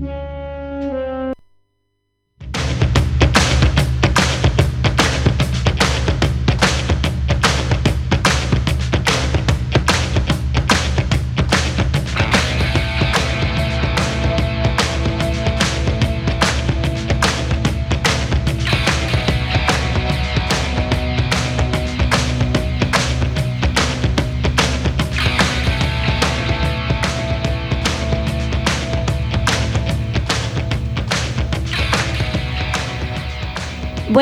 Yeah.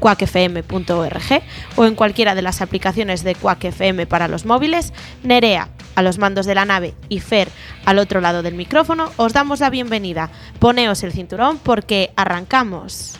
www.quackfm.org o en cualquiera de las aplicaciones de Quack FM para los móviles, Nerea, a los mandos de la nave y Fer al otro lado del micrófono, os damos la bienvenida. Poneos el cinturón porque arrancamos.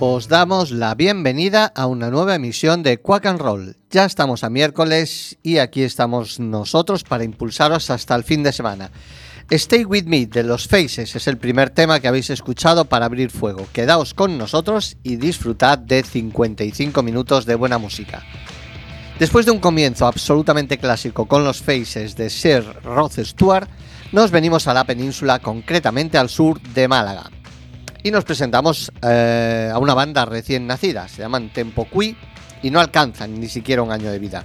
Os damos la bienvenida a una nueva emisión de Quack and Roll. Ya estamos a miércoles y aquí estamos nosotros para impulsaros hasta el fin de semana. Stay With Me de los Faces es el primer tema que habéis escuchado para abrir fuego. Quedaos con nosotros y disfrutad de 55 minutos de buena música. Después de un comienzo absolutamente clásico con los Faces de Sir Rod Stewart, nos venimos a la península, concretamente al sur de Málaga. Y nos presentamos eh, a una banda recién nacida, se llaman Tempo Qui y no alcanzan ni siquiera un año de vida.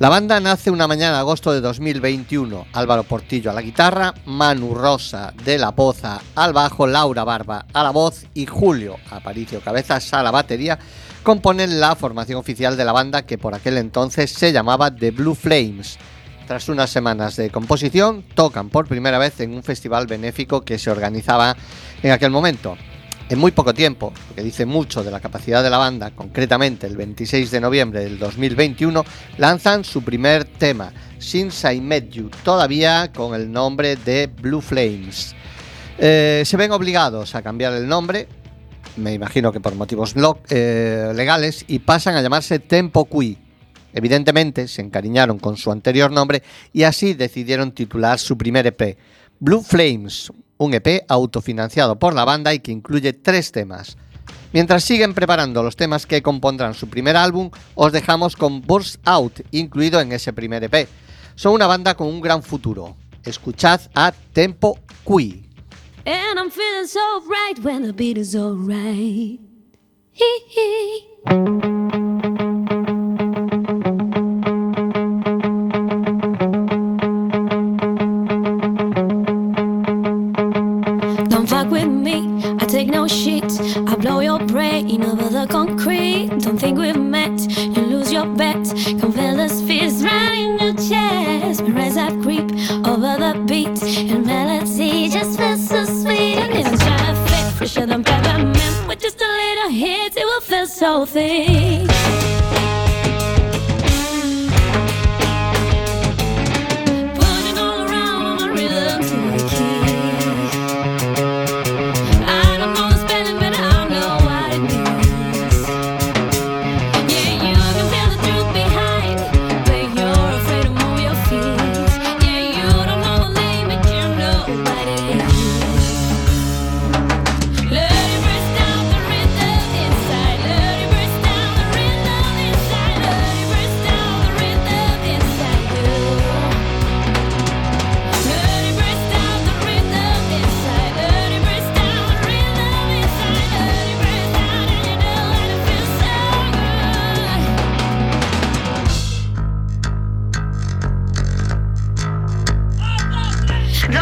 La banda nace una mañana de agosto de 2021. Álvaro Portillo a la guitarra, Manu Rosa de la Poza al bajo, Laura Barba a la voz y Julio Aparicio Cabezas a la batería componen la formación oficial de la banda que por aquel entonces se llamaba The Blue Flames. Tras unas semanas de composición, tocan por primera vez en un festival benéfico que se organizaba en aquel momento en muy poco tiempo, que dice mucho de la capacidad de la banda, concretamente el 26 de noviembre del 2021, lanzan su primer tema, Since I Met You, todavía con el nombre de Blue Flames. Eh, se ven obligados a cambiar el nombre, me imagino que por motivos eh, legales, y pasan a llamarse Tempo Qui. Evidentemente se encariñaron con su anterior nombre y así decidieron titular su primer EP, Blue Flames, un EP autofinanciado por la banda y que incluye tres temas. Mientras siguen preparando los temas que compondrán su primer álbum, os dejamos con Burst Out, incluido en ese primer EP. Son una banda con un gran futuro. Escuchad a Tempo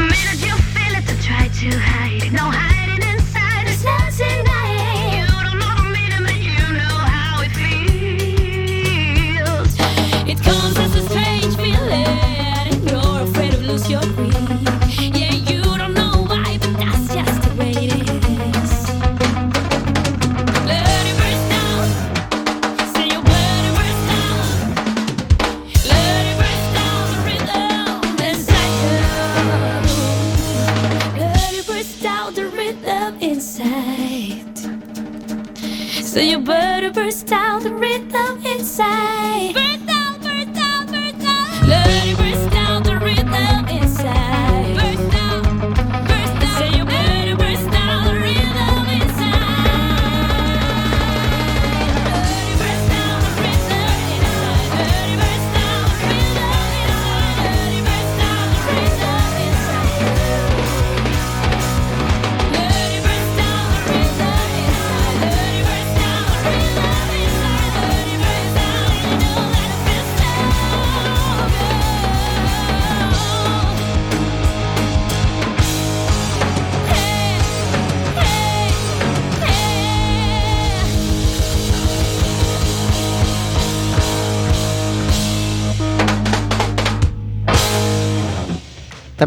minute you feel it, to try to hide. No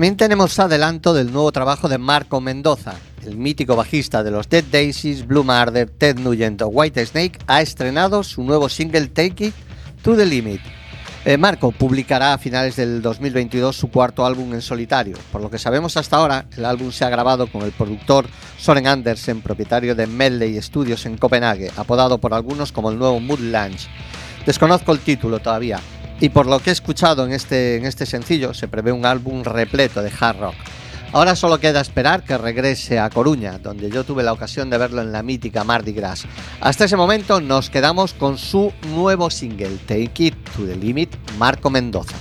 También tenemos adelanto del nuevo trabajo de Marco Mendoza. El mítico bajista de los Dead Daisies, Blue Murder, Ted Nugent o White Snake ha estrenado su nuevo single Take It to the Limit. Eh, Marco publicará a finales del 2022 su cuarto álbum en solitario. Por lo que sabemos hasta ahora, el álbum se ha grabado con el productor Soren Andersen, propietario de Medley Studios en Copenhague, apodado por algunos como el nuevo Mood Lunch. Desconozco el título todavía, y por lo que he escuchado en este, en este sencillo, se prevé un álbum repleto de hard rock. Ahora solo queda esperar que regrese a Coruña, donde yo tuve la ocasión de verlo en la mítica Mardi Gras. Hasta ese momento nos quedamos con su nuevo single, Take It to the Limit, Marco Mendoza.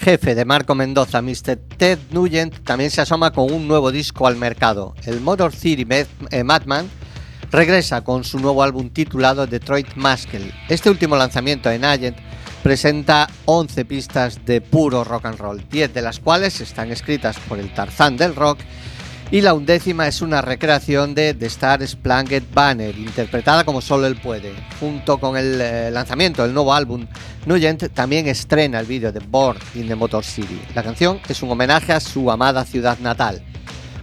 Jefe de Marco Mendoza, Mr. Ted Nugent, también se asoma con un nuevo disco al mercado. El Motor City eh, Madman regresa con su nuevo álbum titulado Detroit Muscle. Este último lanzamiento en Agent presenta 11 pistas de puro rock and roll, 10 de las cuales están escritas por el Tarzán del rock y la undécima es una recreación de The Star Spangled Banner, interpretada como solo él puede. Junto con el eh, lanzamiento del nuevo álbum, Nugent también estrena el vídeo de Born in the Motor City. La canción es un homenaje a su amada ciudad natal,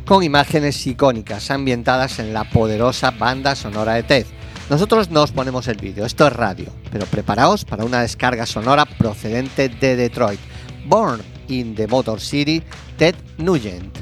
con imágenes icónicas ambientadas en la poderosa banda sonora de Ted. Nosotros nos ponemos el vídeo, esto es radio, pero preparaos para una descarga sonora procedente de Detroit. Born in the Motor City, Ted Nugent.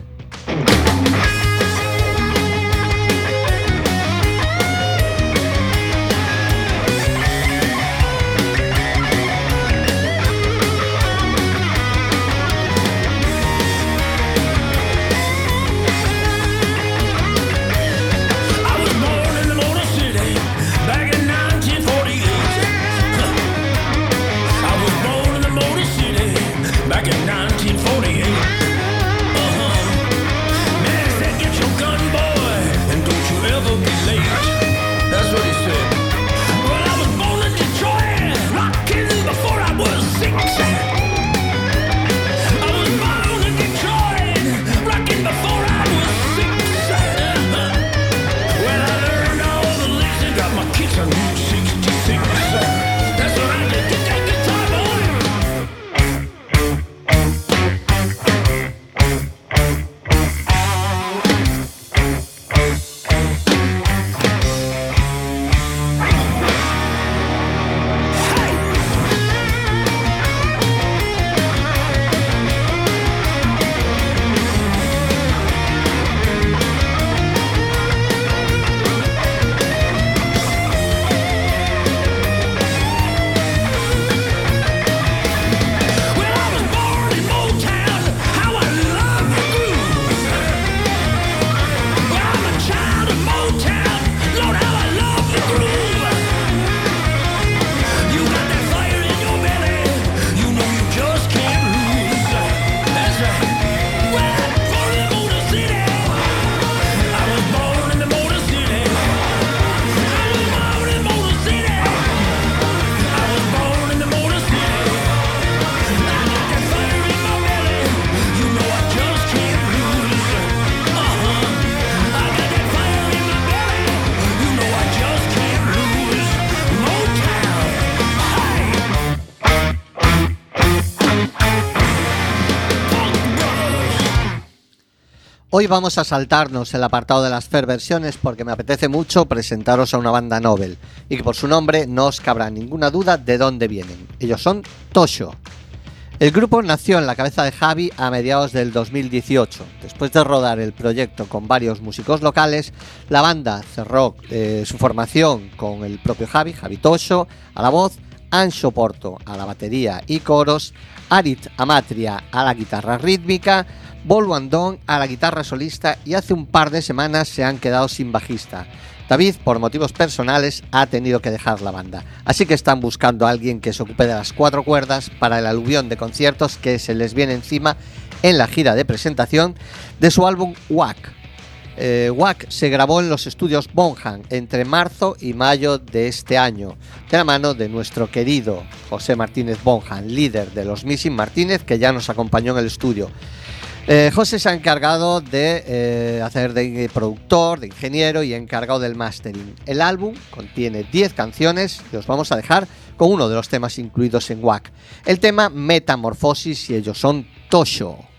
Hoy vamos a saltarnos el apartado de las Fair versiones porque me apetece mucho presentaros a una banda Nobel y que por su nombre no os cabrá ninguna duda de dónde vienen. Ellos son Tosho. El grupo nació en la cabeza de Javi a mediados del 2018. Después de rodar el proyecto con varios músicos locales, la banda cerró eh, su formación con el propio Javi, Javi Tosho, a la voz, Ancho Porto a la batería y coros, Arit Amatria a la guitarra rítmica, Volvo Andón a la guitarra solista y hace un par de semanas se han quedado sin bajista. David, por motivos personales, ha tenido que dejar la banda, así que están buscando a alguien que se ocupe de las cuatro cuerdas para el aluvión de conciertos que se les viene encima en la gira de presentación de su álbum WAC. Eh, WAC se grabó en los estudios Bonham entre marzo y mayo de este año, de la mano de nuestro querido José Martínez Bonham, líder de los Missing Martínez, que ya nos acompañó en el estudio. Eh, José se ha encargado de eh, hacer de productor, de ingeniero y encargado del mastering. El álbum contiene 10 canciones y os vamos a dejar con uno de los temas incluidos en WAC. El tema Metamorfosis y ellos son Tosho.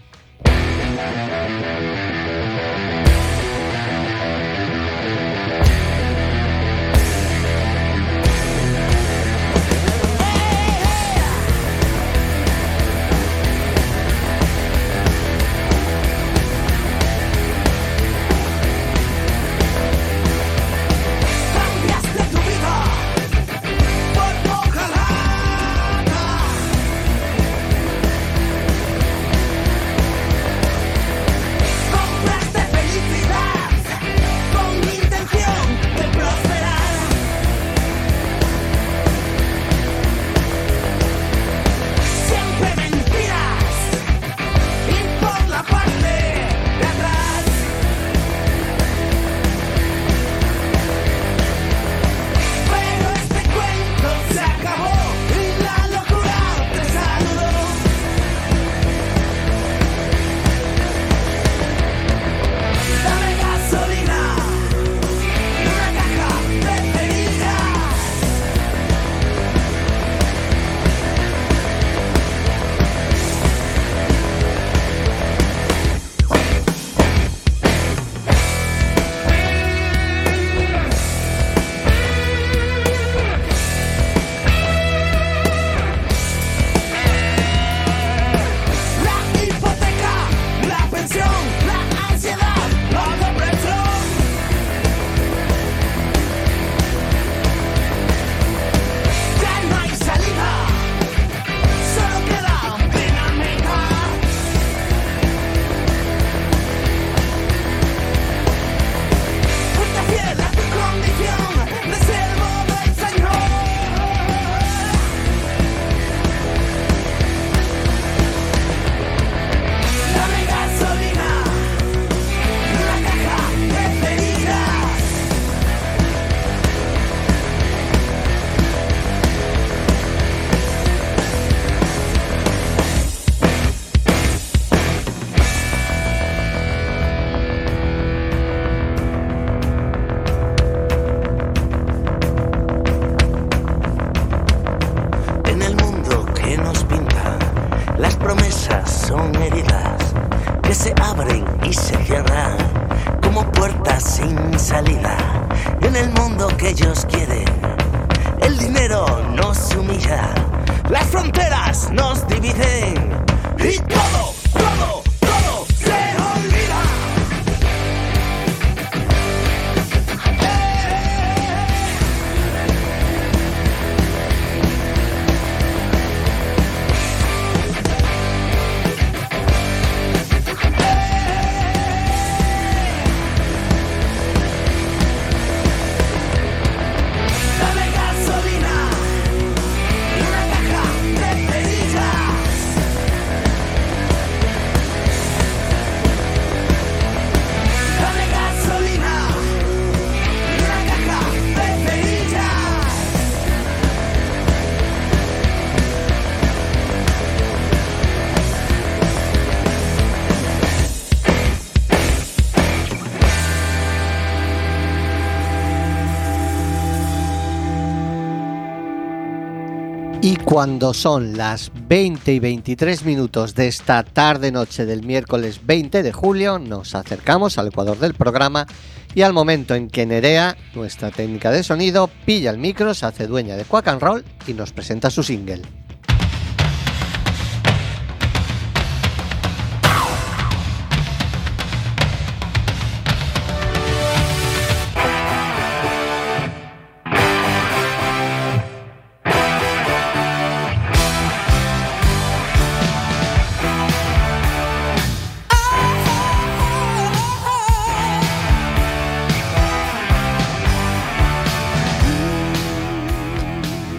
Cuando son las 20 y 23 minutos de esta tarde-noche del miércoles 20 de julio, nos acercamos al ecuador del programa y al momento en que Nerea, nuestra técnica de sonido, pilla el micro, se hace dueña de Quack and Roll y nos presenta su single.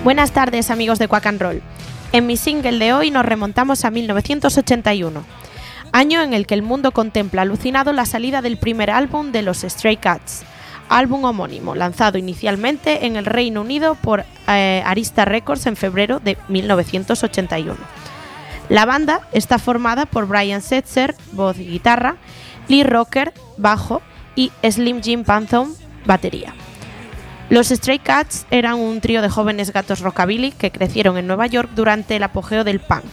Buenas tardes amigos de Quack and Roll. En mi single de hoy nos remontamos a 1981, año en el que el mundo contempla alucinado la salida del primer álbum de los Stray Cats, álbum homónimo, lanzado inicialmente en el Reino Unido por eh, Arista Records en febrero de 1981. La banda está formada por Brian Setzer, voz y guitarra, Lee Rocker, bajo y Slim Jim Pantham, batería. Los Stray Cats eran un trío de jóvenes gatos rockabilly que crecieron en Nueva York durante el apogeo del punk.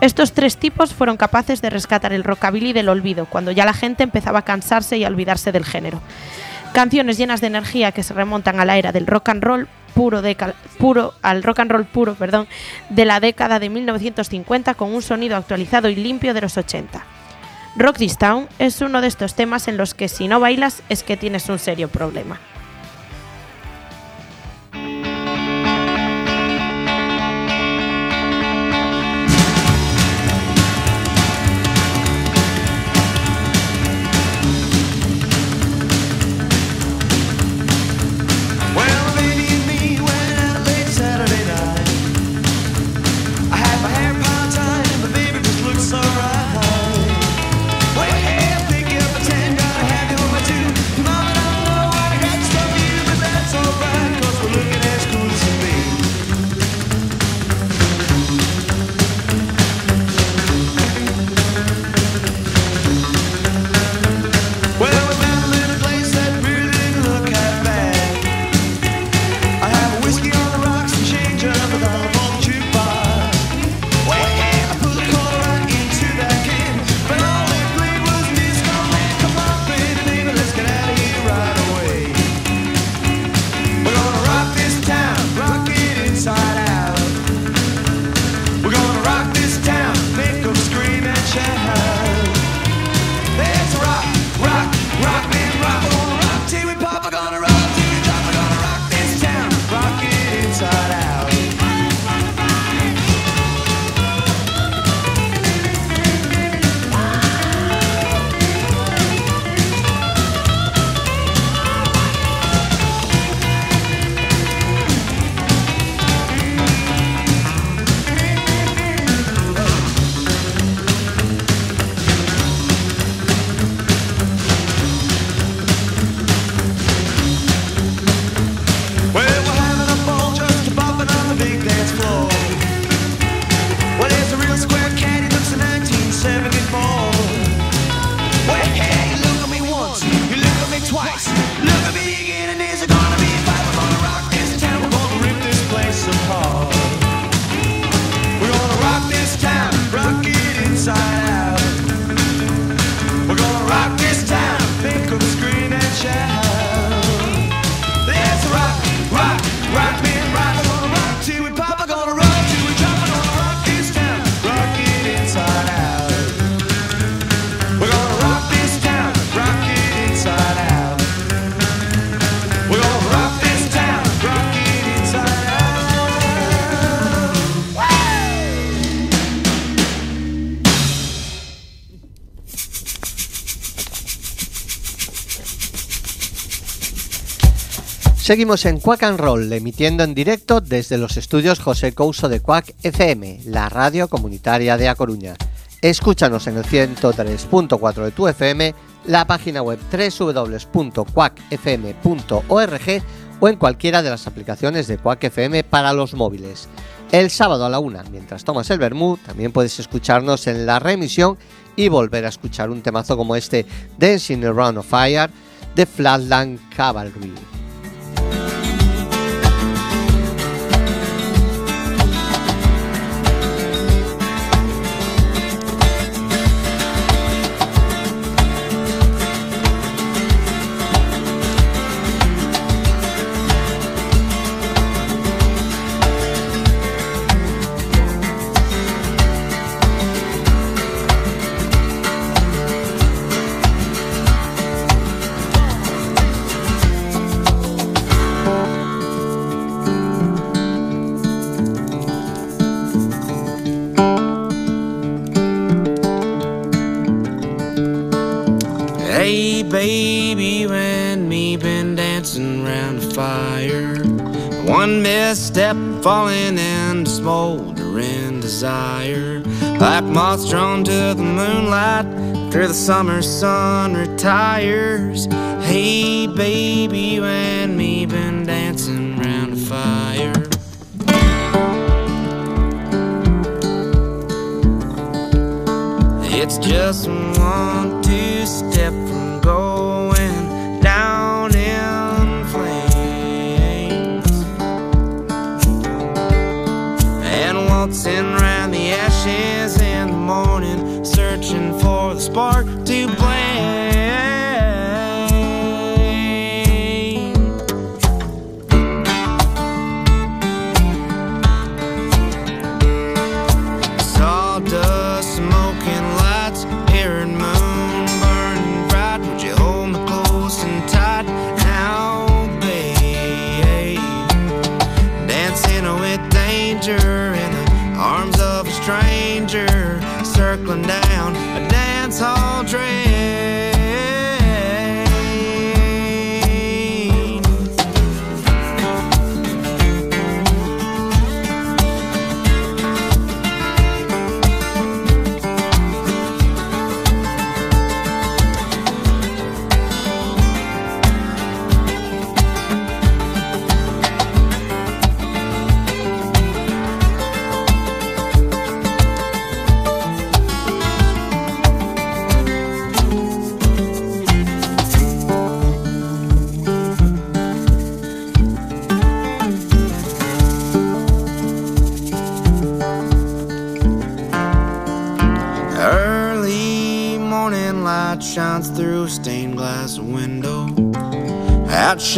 Estos tres tipos fueron capaces de rescatar el rockabilly del olvido, cuando ya la gente empezaba a cansarse y a olvidarse del género. Canciones llenas de energía que se remontan a la era del rock and roll puro, puro al rock and roll puro, perdón, de la década de 1950 con un sonido actualizado y limpio de los 80. Rock This Town es uno de estos temas en los que si no bailas es que tienes un serio problema. Seguimos en Quack and Roll, emitiendo en directo desde los estudios José Couso de Quack FM, la radio comunitaria de A Coruña. Escúchanos en el 103.4 de tu FM, la página web www.quackfm.org o en cualquiera de las aplicaciones de Quack FM para los móviles. El sábado a la una, mientras tomas el vermú, también puedes escucharnos en la reemisión y volver a escuchar un temazo como este Dancing Around a Fire de Flatland Cavalry. Falling into smoldering desire. Like moths drawn to the moonlight after the summer sun retires. Hey, baby, when me been dancing around the fire. It's just one spark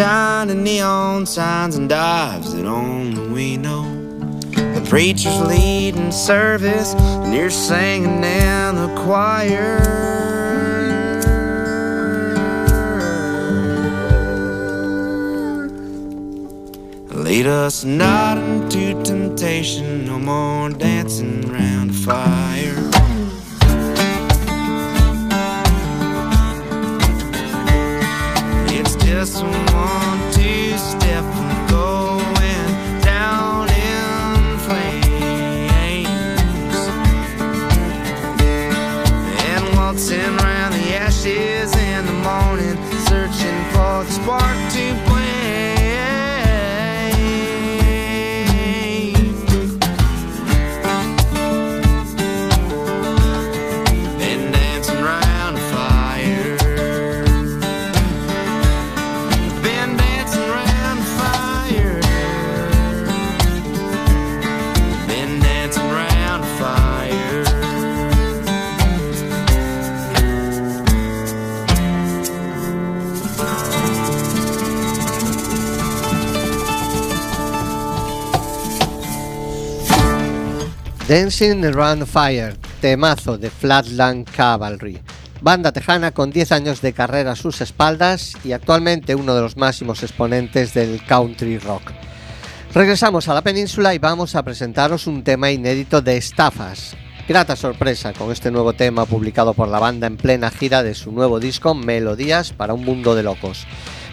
outshining neon signs and dives that only we know. The preacher's leading service, and you're singing in the choir. Lead us not into temptation, no more dancing around the fire. It's just Dancing Around Fire, temazo de Flatland Cavalry. Banda tejana con 10 años de carrera a sus espaldas y actualmente uno de los máximos exponentes del country rock. Regresamos a la península y vamos a presentaros un tema inédito de estafas. Grata sorpresa con este nuevo tema publicado por la banda en plena gira de su nuevo disco Melodías para un mundo de locos.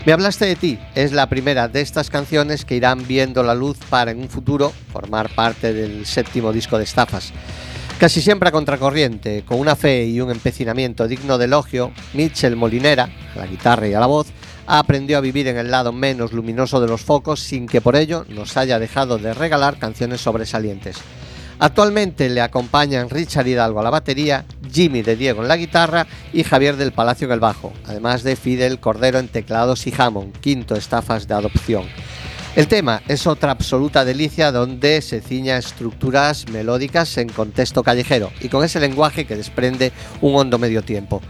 Me hablaste de ti es la primera de estas canciones que irán viendo la luz para en un futuro formar parte del séptimo disco de estafas. Casi siempre a contracorriente, con una fe y un empecinamiento digno de elogio, Mitchell Molinera, a la guitarra y a la voz, aprendió a vivir en el lado menos luminoso de los focos sin que por ello nos haya dejado de regalar canciones sobresalientes. Actualmente le acompañan Richard Hidalgo a la batería, Jimmy de Diego en la guitarra y Javier del Palacio en el bajo, además de Fidel Cordero en teclados y Hammond, quinto estafas de adopción. El tema es otra absoluta delicia donde se ciña estructuras melódicas en contexto callejero y con ese lenguaje que desprende un hondo medio tiempo.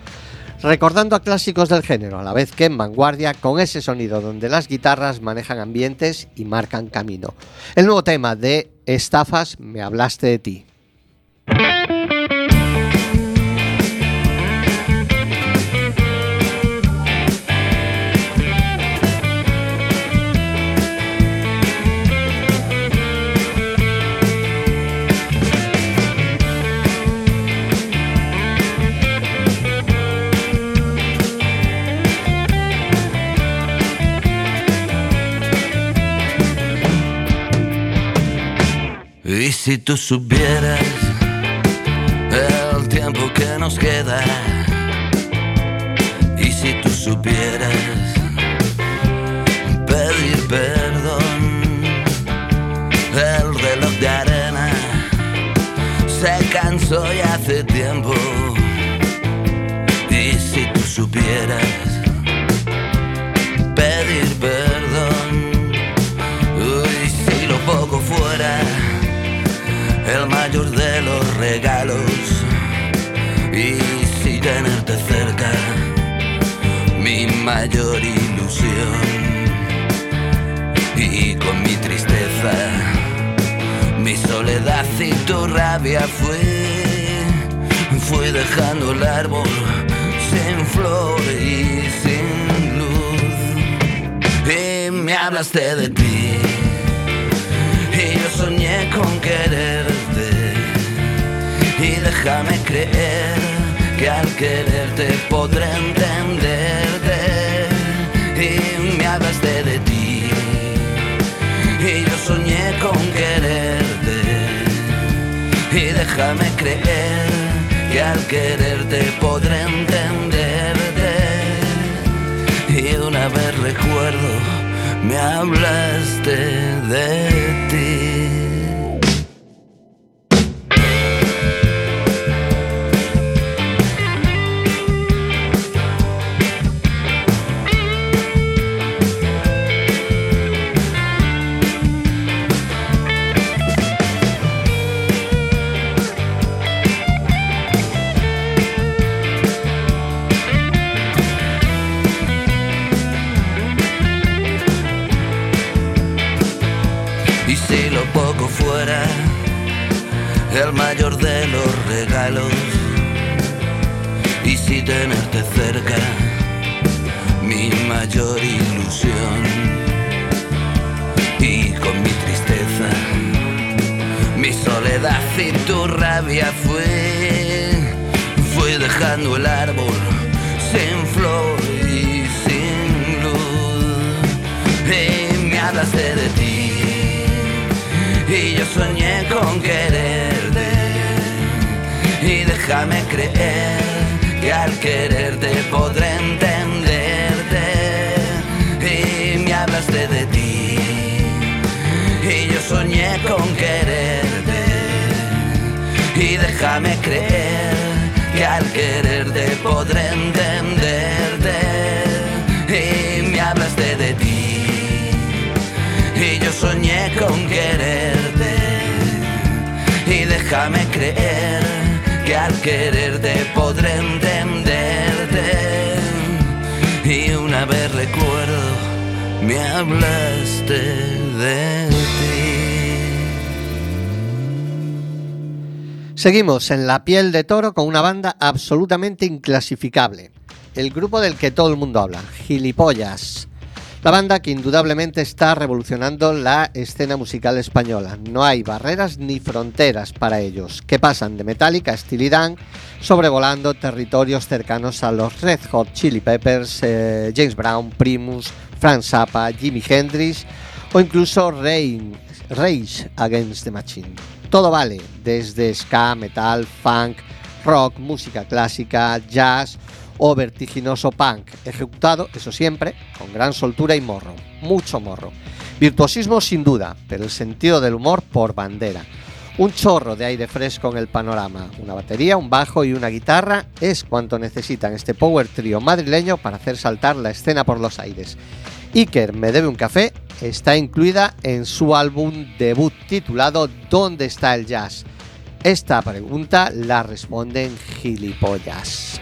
Recordando a clásicos del género, a la vez que en vanguardia, con ese sonido donde las guitarras manejan ambientes y marcan camino. El nuevo tema de Estafas, me hablaste de ti. Si tú supieras el tiempo que nos queda, y si tú supieras pedir perdón, el reloj de arena se cansó ya hace tiempo. Y si tú supieras pedir perdón, el mayor de los regalos. Y si tenerte cerca mi mayor ilusión. Y con mi tristeza mi soledad y tu rabia fue fui dejando el árbol sin flor y sin luz. Y me hablaste de ti. Y yo soñé con quererte. y déjame creer que al quererte podré entenderte. Y me hablaste de ti. Y yo soñé con quererte. Y déjame creer que al quererte podré entenderte. Y una vez recuerdo me hablaste de ti. Seguimos en la piel de toro con una banda absolutamente inclasificable. El grupo del que todo el mundo habla, Gilipollas. La banda que indudablemente está revolucionando la escena musical española. No hay barreras ni fronteras para ellos, que pasan de Metallica a Steely Dan, sobrevolando territorios cercanos a los Red Hot Chili Peppers, eh, James Brown, Primus, Frank Zappa, Jimi Hendrix o incluso Rage Against the Machine. Todo vale, desde ska, metal, funk, rock, música clásica, jazz o vertiginoso punk, ejecutado, eso siempre, con gran soltura y morro, mucho morro. Virtuosismo sin duda, pero el sentido del humor por bandera. Un chorro de aire fresco en el panorama, una batería, un bajo y una guitarra es cuanto necesitan este power trio madrileño para hacer saltar la escena por los aires. Iker Me Debe un Café está incluida en su álbum debut titulado ¿Dónde está el jazz? Esta pregunta la responden gilipollas.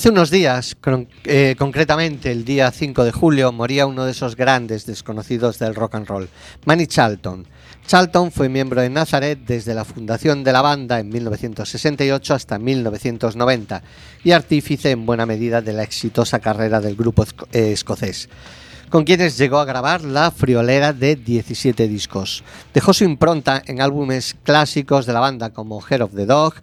Hace unos días, eh, concretamente el día 5 de julio, moría uno de esos grandes desconocidos del rock and roll, Manny Charlton. Charlton fue miembro de Nazareth desde la fundación de la banda en 1968 hasta 1990 y artífice en buena medida de la exitosa carrera del grupo eh, escocés, con quienes llegó a grabar la friolera de 17 discos. Dejó su impronta en álbumes clásicos de la banda como Head of the Dog,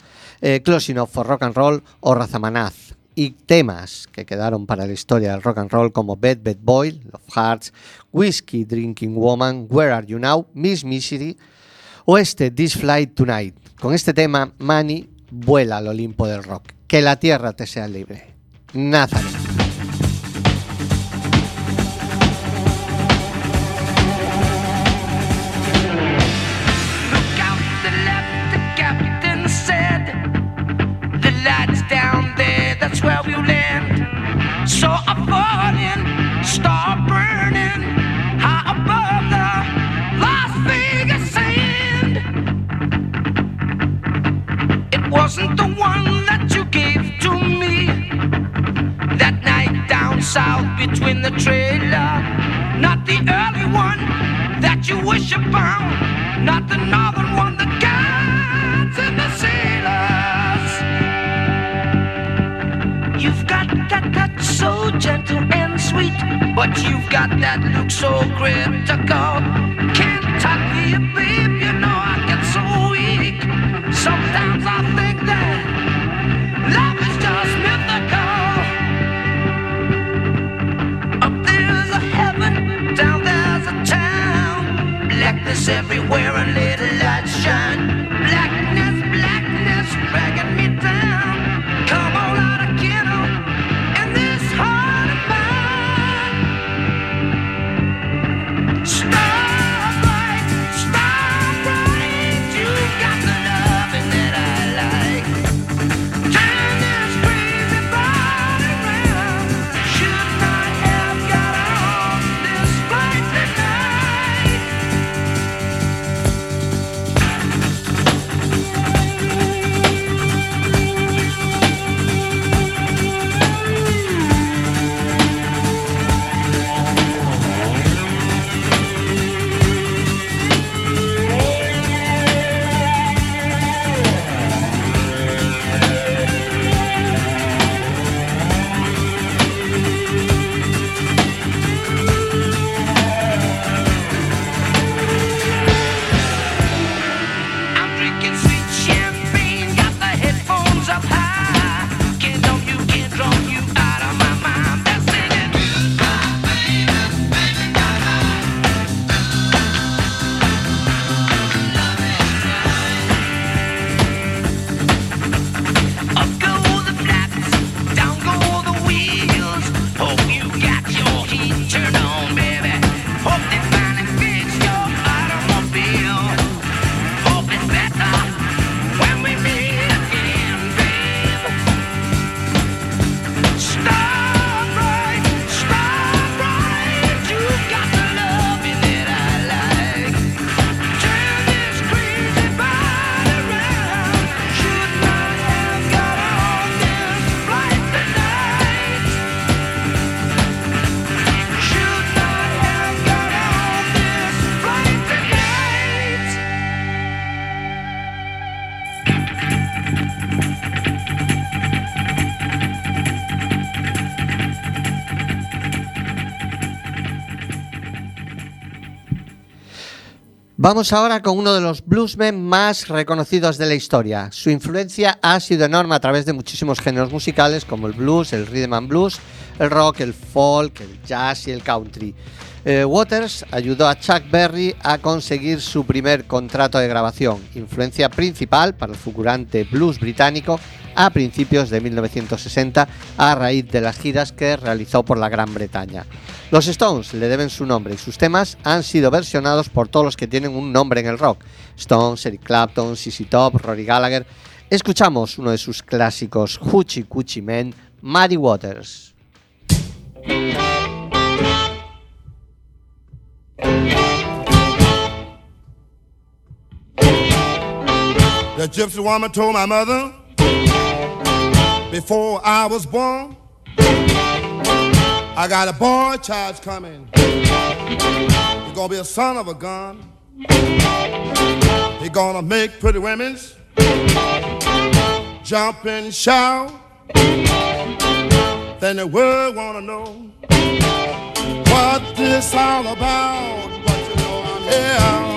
eh, Closing Up for Rock and Roll o Razamanaz y temas que quedaron para la historia del rock and roll como Bad Bad Boy, Love Hearts, Whiskey Drinking Woman, Where Are You Now, Miss Misery o este This Flight Tonight. Con este tema, Manny vuela al Olimpo del rock. Que la tierra te sea libre. Nazareth. Where we'll land. So I fall in, start burning, high above the Las Vegas sand. It wasn't the one that you gave to me. That night down south between the trailer, not the early one that you wish upon, not the northern one, that guides and the sailors. So gentle and sweet, but you've got that look so critical. Can't talk to you, babe, you know I get so weak. Sometimes I think that love is just mythical. Up there's a heaven, down there's a town. Blackness everywhere and little lights shine. Vamos ahora con uno de los bluesmen más reconocidos de la historia. Su influencia ha sido enorme a través de muchísimos géneros musicales como el blues, el rhythm and blues, el rock, el folk, el jazz y el country. Eh, Waters ayudó a Chuck Berry a conseguir su primer contrato de grabación, influencia principal para el fulgurante blues británico a principios de 1960 a raíz de las giras que realizó por la Gran Bretaña. Los Stones le deben su nombre y sus temas han sido versionados por todos los que tienen un nombre en el rock. Stones, Eric Clapton, CC Top, Rory Gallagher. Escuchamos uno de sus clásicos, Hoochie Coochie Man, Muddy Waters. The gypsy woman told my mother before I was born, I got a boy child's coming. He's gonna be a son of a gun. He gonna make pretty women's jump and shout. Then the world wanna know this all about. But you know I'm here.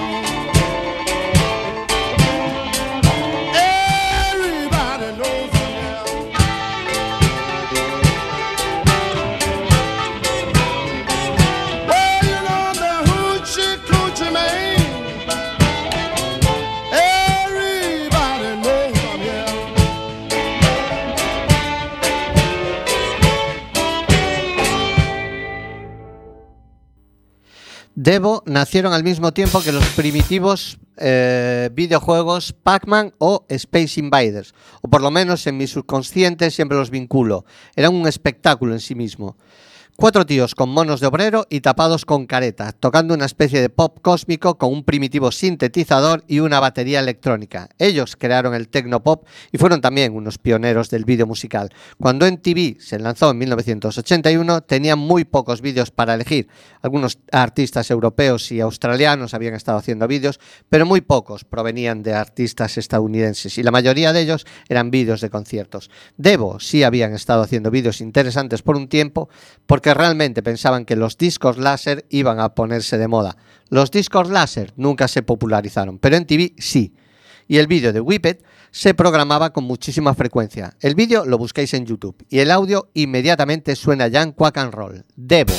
Devo nacieron al mismo tiempo que los primitivos eh, videojuegos Pac-Man o Space Invaders, o por lo menos en mi subconsciente siempre los vinculo. Eran un espectáculo en sí mismo. Cuatro tíos con monos de obrero y tapados con careta, tocando una especie de pop cósmico con un primitivo sintetizador y una batería electrónica. Ellos crearon el tecnopop y fueron también unos pioneros del vídeo musical. Cuando MTV se lanzó en 1981, tenían muy pocos vídeos para elegir. Algunos artistas europeos y australianos habían estado haciendo vídeos, pero muy pocos provenían de artistas estadounidenses y la mayoría de ellos eran vídeos de conciertos. Devo sí habían estado haciendo vídeos interesantes por un tiempo, porque realmente pensaban que los discos láser iban a ponerse de moda. Los discos láser nunca se popularizaron, pero en TV sí. Y el vídeo de Whippet se programaba con muchísima frecuencia. El vídeo lo buscáis en YouTube y el audio inmediatamente suena ya en Quack and Roll. Devo.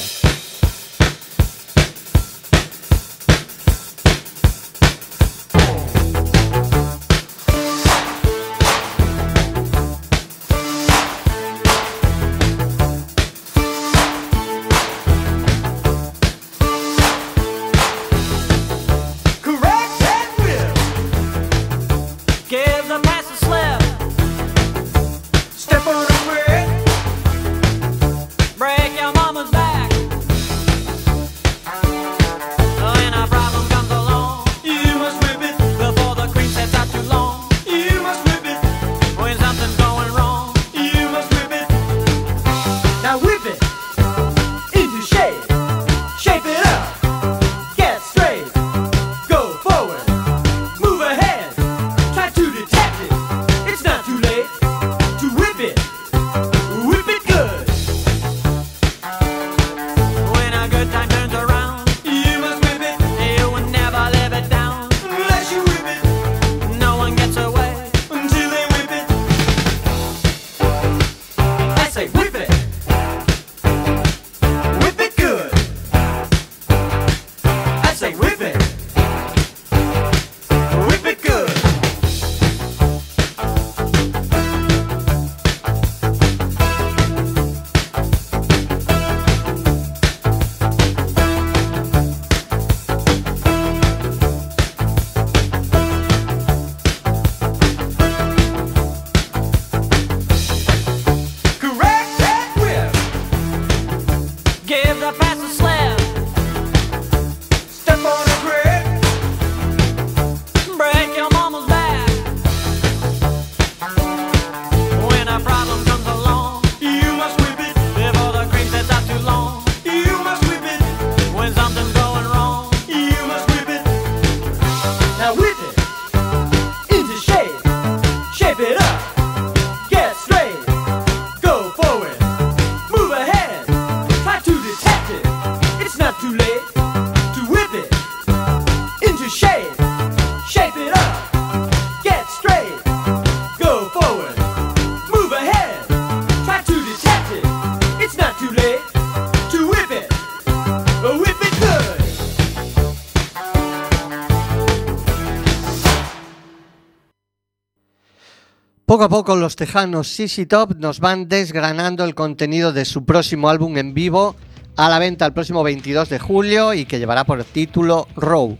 Poco a poco los tejanos CC Top nos van desgranando el contenido de su próximo álbum en vivo a la venta el próximo 22 de julio y que llevará por título Row.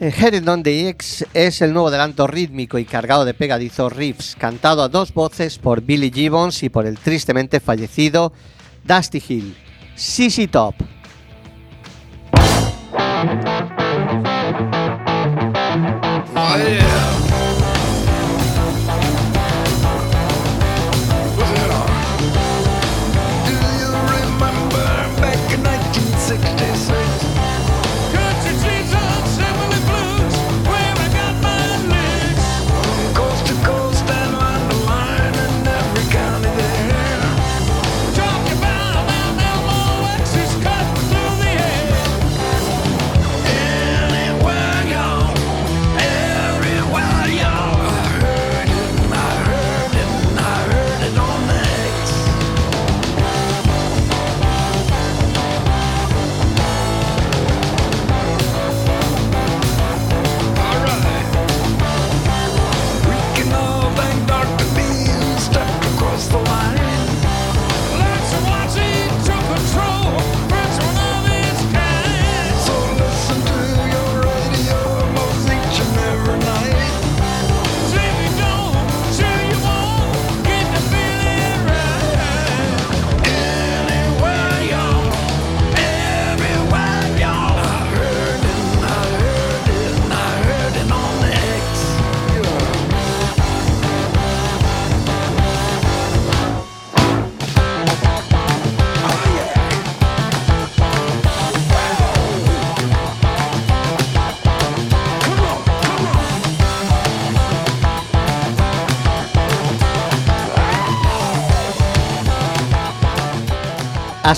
Eh, Headed on the X es el nuevo adelanto rítmico y cargado de pegadizos riffs, cantado a dos voces por Billy Gibbons y por el tristemente fallecido Dusty Hill. CC Top.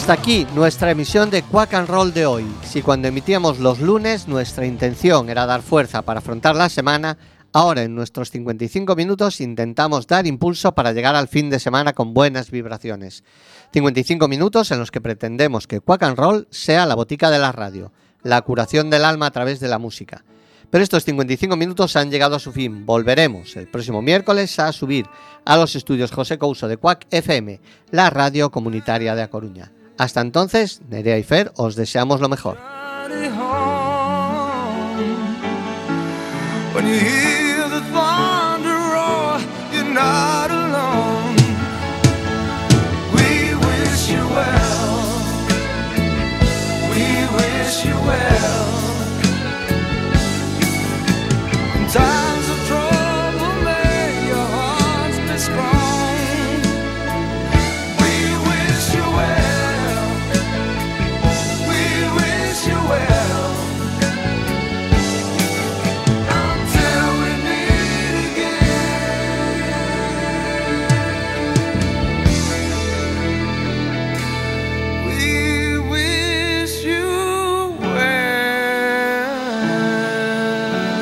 Hasta aquí nuestra emisión de Quack and Roll de hoy. Si cuando emitíamos los lunes nuestra intención era dar fuerza para afrontar la semana, ahora en nuestros 55 minutos intentamos dar impulso para llegar al fin de semana con buenas vibraciones. 55 minutos en los que pretendemos que Quack and Roll sea la botica de la radio, la curación del alma a través de la música. Pero estos 55 minutos han llegado a su fin. Volveremos el próximo miércoles a subir a los estudios José Couso de Quack FM, la radio comunitaria de A Coruña. Hasta entonces, Nerea y Fer, os deseamos lo mejor.